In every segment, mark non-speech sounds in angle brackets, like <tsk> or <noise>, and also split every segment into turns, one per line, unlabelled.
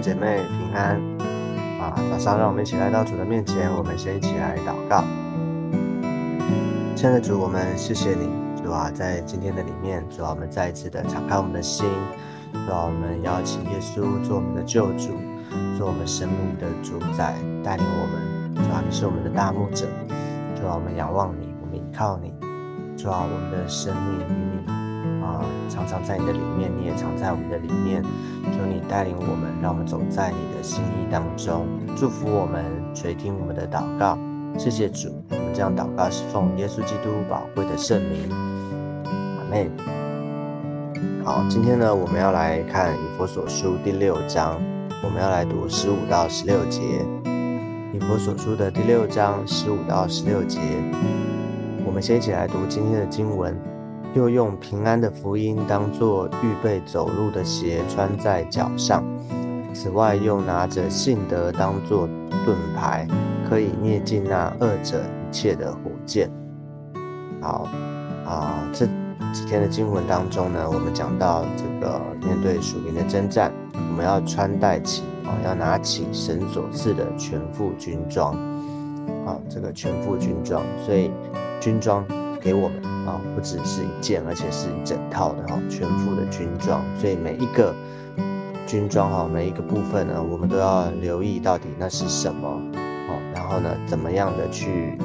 姐妹平安啊！早上让我们一起来到主的面前，我们先一起来祷告。亲爱的主，我们谢谢你，主啊，在今天的里面，主啊，我们再一次的敞开我们的心，主啊，我们邀请耶稣做我们的救主，做我们生命的主宰，带领我们。主啊，你是我们的大牧者，主啊，我们仰望你，我们依靠你，主啊，我们的生命与你。啊常常在你的里面，你也常在我们的里面。求你带领我们，让我们走在你的心意当中，祝福我们，垂听我们的祷告。谢谢主，我们这样祷告是奉耶稣基督宝贵的圣名。阿妹，好，今天呢，我们要来看以佛所书第六章，我们要来读十五到十六节。以佛所书的第六章十五到十六节，我们先一起来读今天的经文。又用平安的福音当做预备走路的鞋穿在脚上，此外又拿着信德当做盾牌，可以灭尽那恶者一切的火箭。好啊，这几天的经文当中呢，我们讲到这个面对属灵的征战，我们要穿戴起啊，要拿起神所赐的全副军装啊，这个全副军装，所以军装给我们。啊，不只是一件，而且是一整套的哈，全副的军装。所以每一个军装哈，每一个部分呢，我们都要留意到底那是什么哦。然后呢，怎么样的去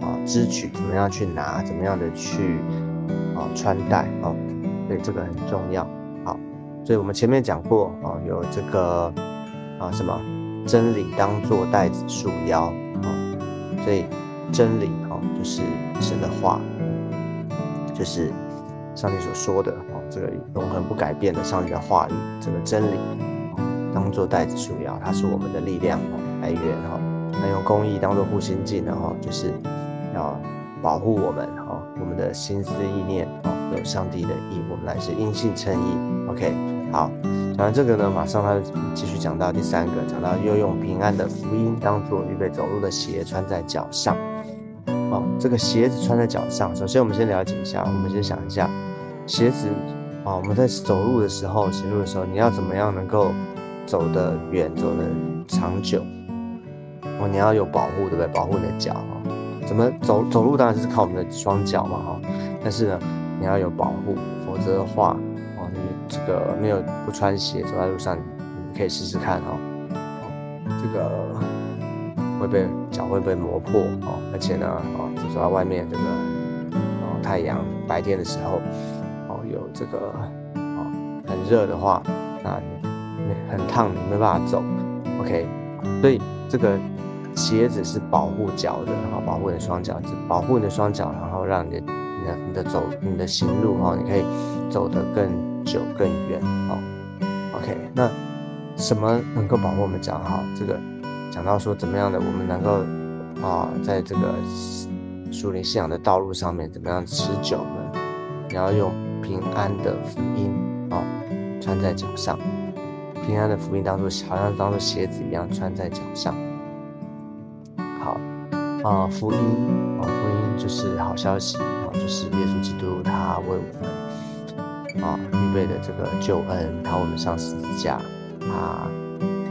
啊支取，怎么样去拿，怎么样的去啊穿戴哦。所以这个很重要。好，所以我们前面讲过啊，有这个啊什么真理当做带子束腰啊。所以真理就是神的话。就是上帝所说的哦，这个永恒不改变的上帝的话语，这个真理当做袋子束腰，它是我们的力量来源哈。那用公义当做护心镜的哈，就是要保护我们哈，我们的心思意念哦，有上帝的意，我们来是因信称义。OK，好，讲完这个呢，马上他继续讲到第三个，讲到又用平安的福音当做预备走路的鞋穿在脚上。这个鞋子穿在脚上。首先，我们先了解一下，我们先想一下，鞋子啊，我们在走路的时候，行路的时候，你要怎么样能够走得远，走得长久？哦，你要有保护，对不对？保护你的脚啊。怎么走？走路当然是靠我们的双脚嘛，哈。但是呢，你要有保护，否则的话，哦，你这个没有不穿鞋走在路上，你可以试试看哦。这个。会被脚会被磨破哦，而且呢，就说外面这个哦太阳白天的时候哦有这个哦很热的话，那你很烫，你没办法走。OK，所以这个鞋子是保护脚的，然后保护你的双脚，保护你的双脚，然后让你的你的你的走你的行路哈，你可以走得更久更远哦。OK，那什么能够保护我们脚好？这个。讲到说怎么样的，我们能够啊，在这个树林信仰的道路上面怎么样持久呢？你要用平安的福音啊，穿在脚上，平安的福音当做好像当做鞋子一样穿在脚上。好啊，福音啊，福音就是好消息啊，就是耶稣基督他为我们啊预备的这个救恩，他为我们上十字架，他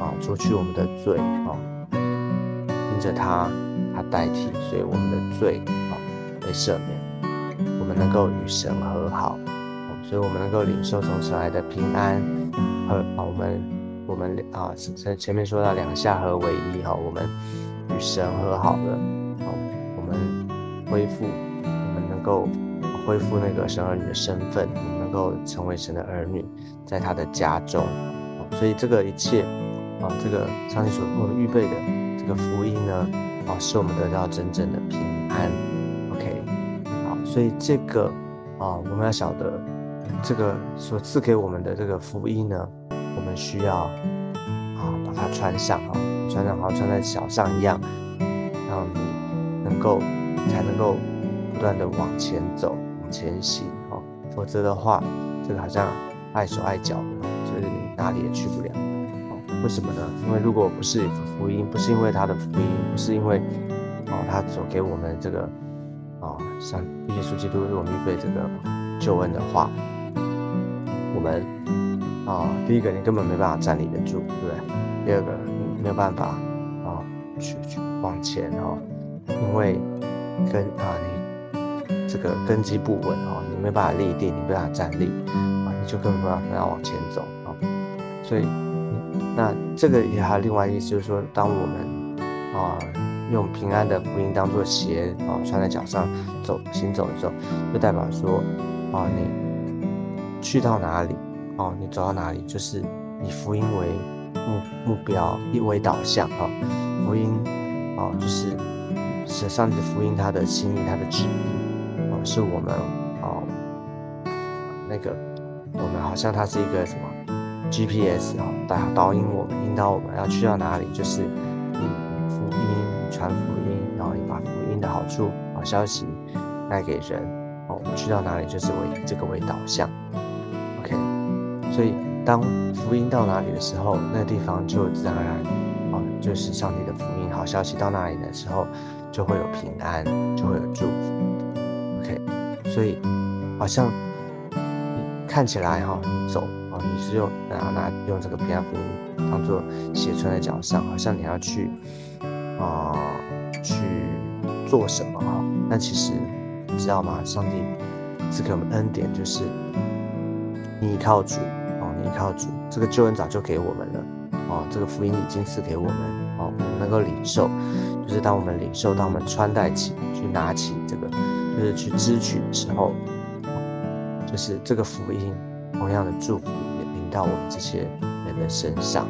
啊除去我们的罪啊。因着，他代替，所以我们的罪啊被赦免，我们能够与神和好，所以我们能够领受从神来的平安和啊，我们我们啊前前面说到两下合为一哈，我们与神和好了，好，我们恢复，我们能够恢复那个神儿女的身份，我们能够成为神的儿女，在他的家中，所以这个一切啊，这个上帝所为我们预备的。这个福音呢，啊，使我们得到真正的平安。OK，好，所以这个啊，我们要晓得，这个所赐给我们的这个福音呢，我们需要啊，把它穿上啊，穿上好像穿在脚上一样，让你能够才能够不断的往前走，往前行哦。否则的话，这个好像碍手碍脚的，就是你哪里也去不了。为什么呢？因为如果不是福音，不是因为他的福音，不是因为哦他所给我们这个啊，像耶稣基督为我们预备这个救恩的话，我们啊，第一个你根本没办法站立得住，对不对？第二个你没有办法啊去去往前哦，因为根啊你这个根基不稳哦，你没办法立定，你没办法站立啊，你就根本没办法往前走啊。所以那这个也还有另外意思，就是说当我们啊用平安的福音当做鞋啊穿在脚上走行走的时候，就代表说啊你。去到哪里，哦，你走到哪里，就是以福音为目目标，以为导向，哈，福音，哦，就是是上帝的福音，他的心意，他的旨意，哦，是我们，哦，那个，我们好像他是一个什么 GPS 啊，导导引我们，引导我们要去到哪里，就是以福音传福音，然后你把福音的好处、好消息带给人，哦，我们去到哪里就是为这个为导向。OK，所以，当福音到哪里的时候，那个地方就自然而然，哦，就是上帝的福音好消息到那里的时候，就会有平安，就会有祝福。OK，所以好像看起来哈，走你是用拿拿用这个平安福音当做鞋穿在脚上，好像你要去啊去做什么哈？但其实你知道吗？上帝赐给我们恩典，就是你依靠主哦，你。依靠主，这个救恩早就给我们了哦。这个福音已经赐给我们哦，我们能够领受，就是当我们领受，当我们穿戴起，去拿起这个，就是去支取的时候，就是这个福音同样的祝福也临到我们这些人的身上。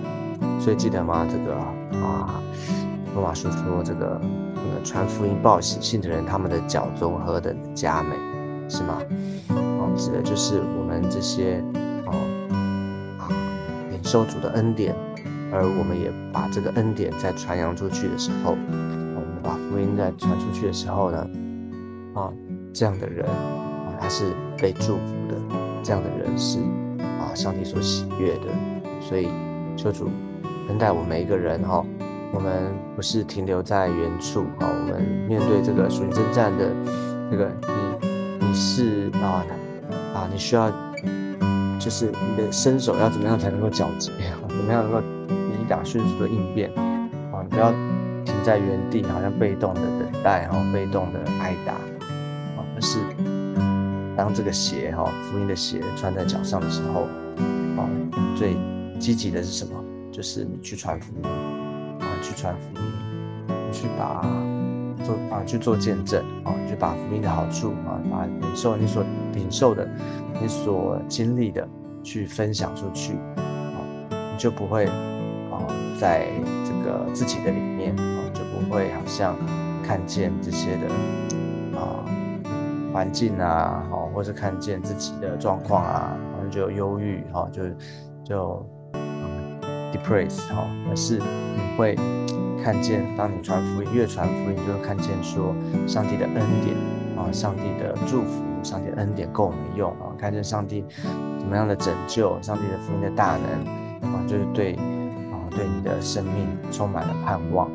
所以记得吗？这个啊，罗马书说这个那个传福音报喜信的人，他们的脚中何等的佳美，是吗？哦，指的就是我们这些哦啊领。受主的恩典，而我们也把这个恩典在传扬出去的时候，我们把福音在传出去的时候呢，啊，这样的人啊，他是被祝福的，这样的人是啊，上帝所喜悦的。所以，求主恩待我们每一个人哈，我们不是停留在原处啊，我们面对这个属灵征战的这个你，你是啊啊，你需要。就是你的身手要怎么样才能够矫捷，<laughs> 怎么样能够以打迅速的应变啊？你不要停在原地，好像被动的等待然后，被动的挨打啊，而是当这个鞋哈，福音的鞋穿在脚上的时候啊，最积极的是什么？就是你去传福音啊，去传福音，去把做啊去做见证啊，去把福音的好处啊，把领受你所领受的。你所经历的去分享出去，啊，你就不会啊，在这个自己的里面啊，就不会好像看见这些的啊环境啊，好，或者看见自己的状况啊，然后就忧郁哈，就就 depressed 哈，而是你会看见，当你传福音，越传福音，就会看见说上帝的恩典啊，上帝的祝福。上帝的恩典够我们用啊！看见上帝怎么样的拯救，上帝的福音的大能啊，就是对啊，对你的生命充满了盼望。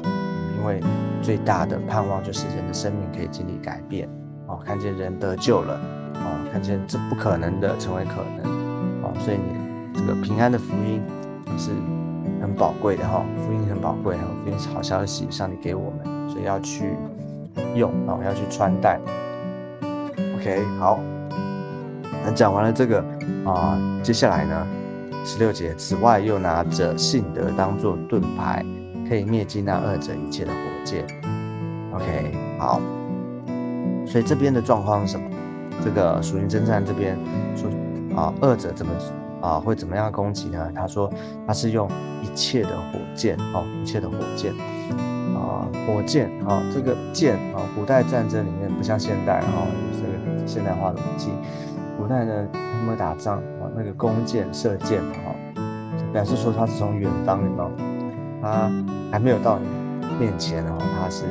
因为最大的盼望就是人的生命可以经历改变哦！看见人得救了啊！看见这不可能的成为可能啊！所以你这个平安的福音是很宝贵的哈！福音很宝贵哈！福音是好消息，上帝给我们，所以要去用啊，要去穿戴。OK，好，那讲完了这个啊，接下来呢，十六节，此外又拿着信德当做盾牌，可以灭尽那二者一切的火箭。OK，好，所以这边的状况是什么？这个属灵征战这边说啊，二者怎么啊会怎么样攻击呢？他说他是用一切的火箭哦，一切的火箭啊。火箭啊，这个箭啊，古代战争里面不像现代啊，这个现代化的武器。古代呢，他们打仗啊，那个弓箭射箭哈，表示说他是从远方哦，他还没有到你面前哦，他是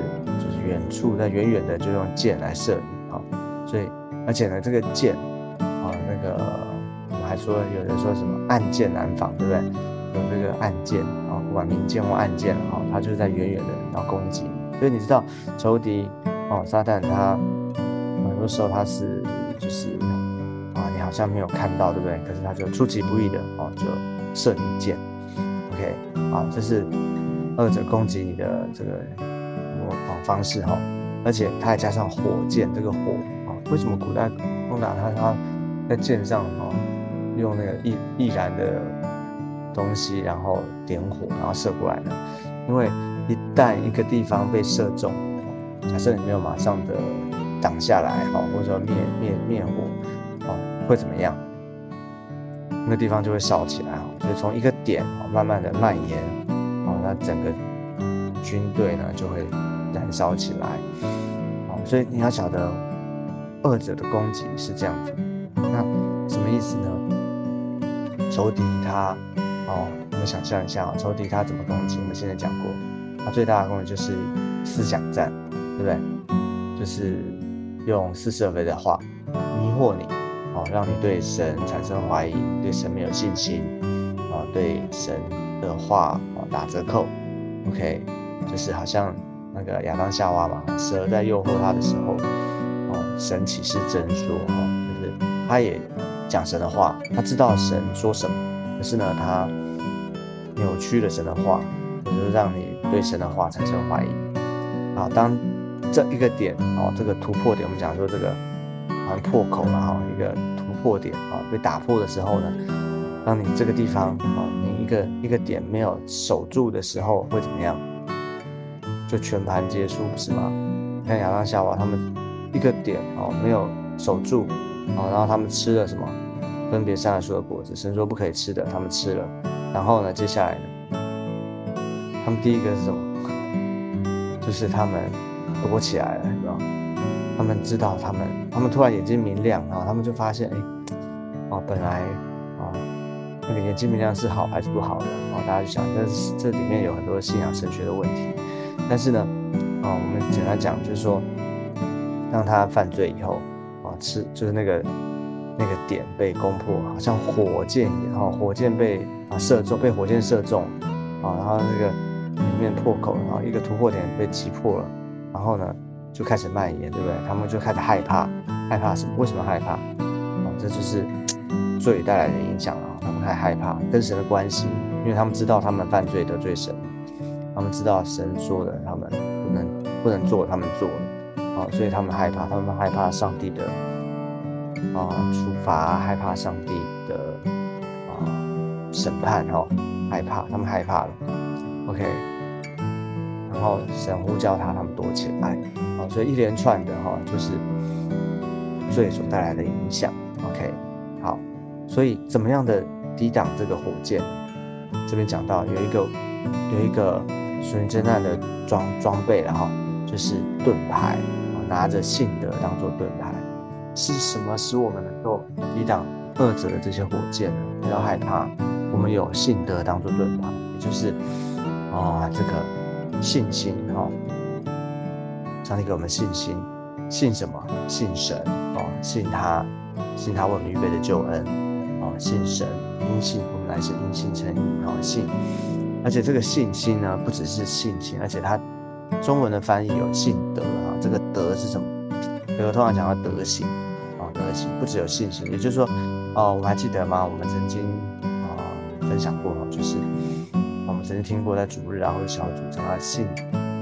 远处在远远的就用箭来射你啊。所以而且呢，这个箭啊，那个我们还说有人说什么暗箭难防，对不对？有这个暗箭啊，不管明箭或暗箭哈，它就是在远远的要攻击。所以你知道仇敌哦，撒旦他很多时候他是就是啊，你好像没有看到，对不对？可是他就出其不意的哦，就射你箭。OK，好，这是二者攻击你的这个方式哈，而且它还加上火箭，这个火啊，为什么古代攻打他，他在箭上哦，用那个易易燃的东西，然后点火，然后射过来呢？因为一旦一个地方被射中，假设你没有马上的挡下来哈，或者说灭灭灭火，哦，会怎么样？那个地方就会烧起来哈，所以从一个点，慢慢的蔓延，啊，那整个军队呢就会燃烧起来，啊，所以你要晓得，二者的攻击是这样子，那什么意思呢？仇敌他，哦。我们想象一下啊，仇敌他怎么攻击？我们现在讲过，他最大的攻击就是思想战，对不对？就是用似是而非的话迷惑你，哦，让你对神产生怀疑，对神没有信心，啊，对神的话啊打折扣。OK，就是好像那个亚当夏娃嘛，蛇在诱惑他的时候，哦，神启示真说，哦，就是他也讲神的话，他知道神说什么，可是呢，他。扭曲了神的话，或者是让你对神的话产生怀疑。啊，当这一个点哦，这个突破点，我们讲说这个好像破口了哈，一个突破点啊被打破的时候呢，当你这个地方啊，你一个一个点没有守住的时候，会怎么样？就全盘皆输，不是吗？看亚当夏娃他们一个点哦没有守住啊，然后他们吃了什么？分别善恶树的果子，神说不可以吃的，他们吃了。然后呢？接下来呢？他们第一个是什么？<laughs> 就是他们躲起来了，是吧？他们知道，他们他们突然眼睛明亮，然后他们就发现，哎，哦，本来啊，那个眼睛明亮是好还是不好的？哦，大家就想，这这里面有很多信仰神学的问题。但是呢，啊，我们简单讲，就是说，当他犯罪以后，啊，吃就是那个。那个点被攻破，好像火箭一样，火箭被啊射中，被火箭射中，啊，然后那个里面破口，然后一个突破点被击破了，然后呢就开始蔓延，对不对？他们就开始害怕，害怕什么？为什么害怕？哦，这就是 <tsk> 罪带来的影响啊，他们太害怕跟神的关系，因为他们知道他们犯罪得罪神，他们知道神说的他们不能不能做，他们做了，啊，所以他们害怕，他们害怕上帝的。啊，处罚害怕上帝的啊审判哈，害怕他们害怕了，OK，然后神呼叫他，他们躲起来，啊，所以一连串的哈就是罪所带来的影响，OK，好，所以怎么样的抵挡这个火箭？这边讲到有一个有一个属于真战的装装备了哈，就是盾牌，拿着信德当做盾牌。是什么使我们能够抵挡二者的这些火箭呢？不要害怕，我们有信德当做盾牌，也就是啊这个信心哈。上帝给我们信心，信什么？信神啊，信他，信他为我们预备的救恩啊，信神，因信我们来是因信称义啊，信。而且这个信心呢，不只是信心，而且它中文的翻译有信德啊。这个德是什么？比如通常讲到德行啊。德行不只有信心，也就是说，哦，我还记得吗？我们曾经啊分享过，就是我们曾经听过在主日啊或者小组讲到信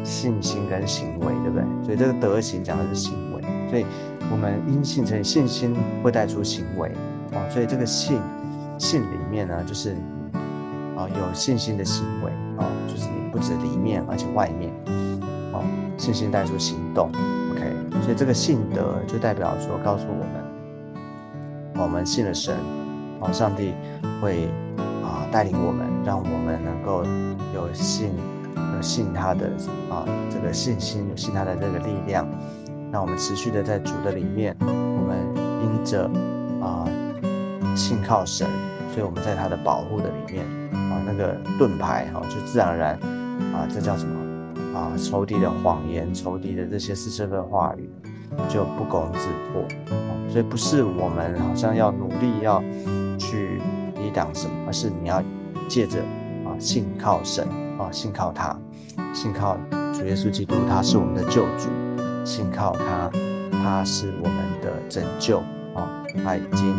信心跟行为，对不对？所以这个德行讲的是行为，所以我们因信成信心会带出行为啊，所以这个信信里面呢，就是啊有信心的行为啊，就是你不止里面而且外面啊，信心带出行动，OK，所以这个信德就代表说告诉我们。我们信了神，啊，上帝会啊带领我们，让我们能够有信，有信他的啊这个信心，有信他的这个力量，让我们持续的在主的里面，我们因着啊信靠神，所以我们在他的保护的里面啊那个盾牌哈就自然而然啊这叫什么啊仇敌的谎言，仇敌的这些私生的话语就不攻自破。所以不是我们好像要努力要去抵挡什么，而是你要借着啊信靠神啊信靠他，信靠主耶稣基督，他是我们的救主，信靠他，他是我们的拯救啊，他已经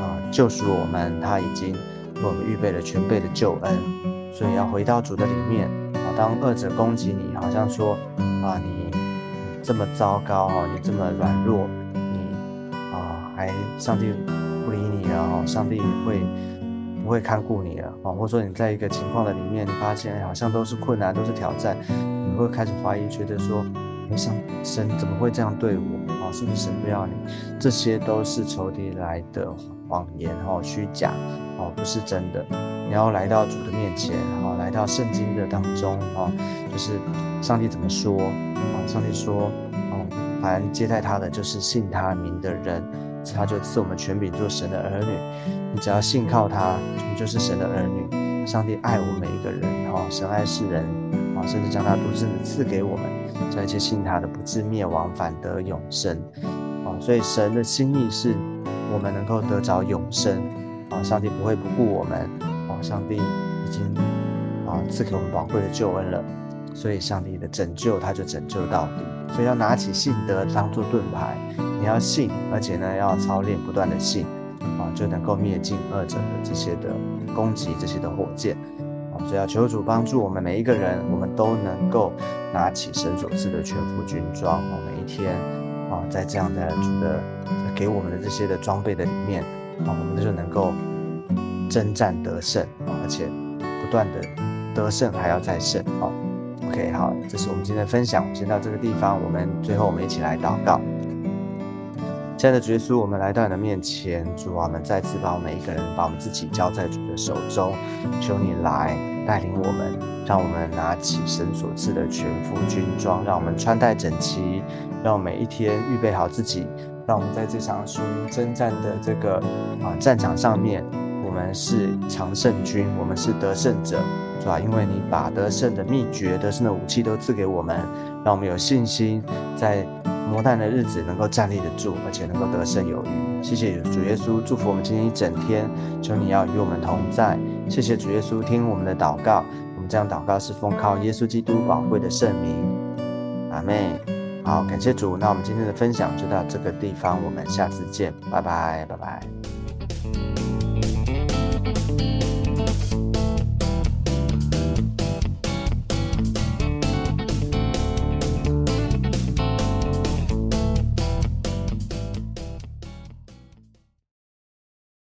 啊救赎我们，他已经为我们预备了全备的救恩，所以要回到主的里面啊。当恶者攻击你，好像说啊你这么糟糕哦，你这么软弱，你啊还上帝不理你了哦，上帝会不会看顾你了啊？或者说你在一个情况的里面，你发现好像都是困难，都是挑战，你会开始怀疑，觉得说。上神怎么会这样对我是不是神不要你？这些都是仇敌来的谎言哦，虚假哦，不是真的。你要来到主的面前，然后来到圣经的当中哦，就是上帝怎么说啊？上帝说哦，凡接待他的，就是信他名的人，他就赐我们权柄做神的儿女。你只要信靠他，你就是神的儿女。上帝爱我们每一个人哦，神爱世人啊，甚至将他独生子赐给我们。叫一切信他的不至灭亡，反得永生。啊，所以神的心意是我们能够得着永生。啊，上帝不会不顾我们。啊，上帝已经啊赐给我们宝贵的救恩了。所以上帝的拯救，他就拯救到底。所以要拿起信德当做盾牌，你要信，而且呢要操练不断的信，啊，就能够灭尽恶者的这些的攻击，这些的火箭。所以要求主帮助我们每一个人，我们都能够拿起神所赐的全副军装啊。每一天啊，在这样的主的给我们的这些的装备的里面啊，我们就能够征战得胜啊，而且不断的得胜还要再胜啊。OK，好，这是我们今天的分享，先到这个地方。我们最后我们一起来祷告。现在的主耶稣，我们来到你的面前，主啊，我们再次把我们每一个人，把我们自己交在主的手中，求你来带领我们，让我们拿起神所赐的全副军装，让我们穿戴整齐，让我们每一天预备好自己，让我们在这场属于征战的这个啊战场上面，我们是常胜军，我们是得胜者，是吧？因为你把得胜的秘诀、得胜的武器都赐给我们，让我们有信心在。磨难的日子能够站立得住，而且能够得胜有余。谢谢主耶稣，祝福我们今天一整天。求你要与我们同在。谢谢主耶稣，听我们的祷告。我们这样祷告是奉靠耶稣基督宝贵的圣名。阿妹，好，感谢主。那我们今天的分享就到这个地方，我们下次见，拜拜，拜拜。